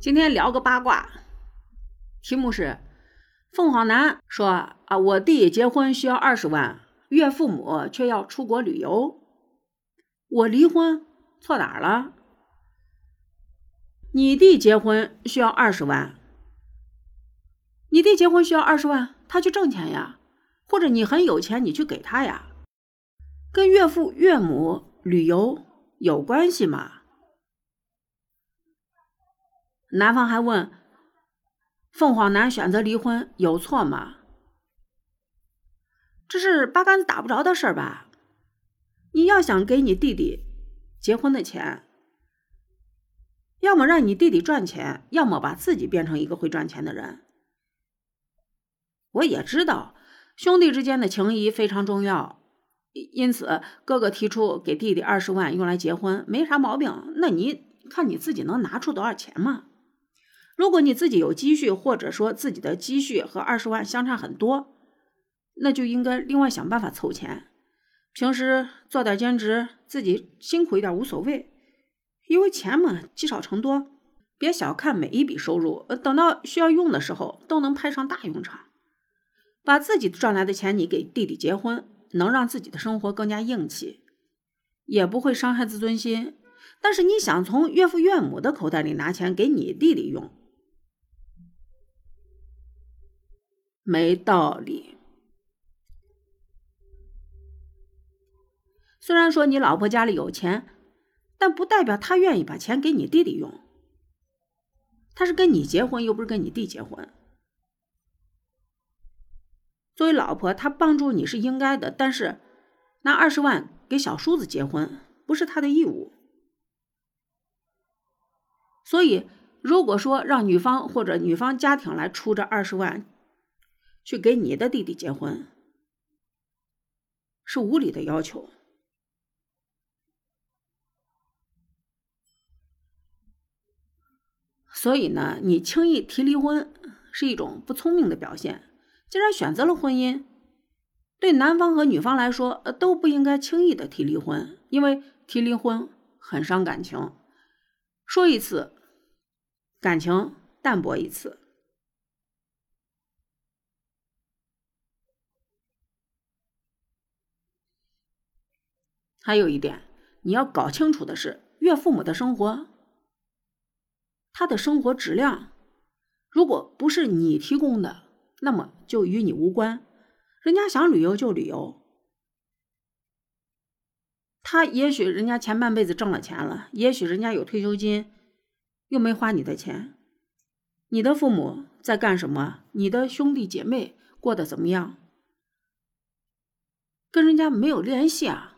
今天聊个八卦，题目是：凤凰男说啊，我弟结婚需要二十万，岳父母却要出国旅游，我离婚错哪儿了？你弟结婚需要二十万，你弟结婚需要二十万，他去挣钱呀，或者你很有钱，你去给他呀，跟岳父岳母旅游有关系吗？男方还问：“凤凰男选择离婚有错吗？这是八竿子打不着的事儿吧？你要想给你弟弟结婚的钱，要么让你弟弟赚钱，要么把自己变成一个会赚钱的人。我也知道兄弟之间的情谊非常重要，因此哥哥提出给弟弟二十万用来结婚，没啥毛病。那你看你自己能拿出多少钱吗？”如果你自己有积蓄，或者说自己的积蓄和二十万相差很多，那就应该另外想办法凑钱。平时做点兼职，自己辛苦一点无所谓，因为钱嘛积少成多。别小看每一笔收入，等到需要用的时候都能派上大用场。把自己赚来的钱你给弟弟结婚，能让自己的生活更加硬气，也不会伤害自尊心。但是你想从岳父岳母的口袋里拿钱给你弟弟用？没道理。虽然说你老婆家里有钱，但不代表她愿意把钱给你弟弟用。他是跟你结婚，又不是跟你弟结婚。作为老婆，他帮助你是应该的，但是拿二十万给小叔子结婚，不是他的义务。所以，如果说让女方或者女方家庭来出这二十万，去给你的弟弟结婚，是无理的要求。所以呢，你轻易提离婚是一种不聪明的表现。既然选择了婚姻，对男方和女方来说，呃，都不应该轻易的提离婚，因为提离婚很伤感情。说一次，感情淡薄一次。还有一点，你要搞清楚的是，岳父母的生活，他的生活质量，如果不是你提供的，那么就与你无关。人家想旅游就旅游，他也许人家前半辈子挣了钱了，也许人家有退休金，又没花你的钱。你的父母在干什么？你的兄弟姐妹过得怎么样？跟人家没有联系啊。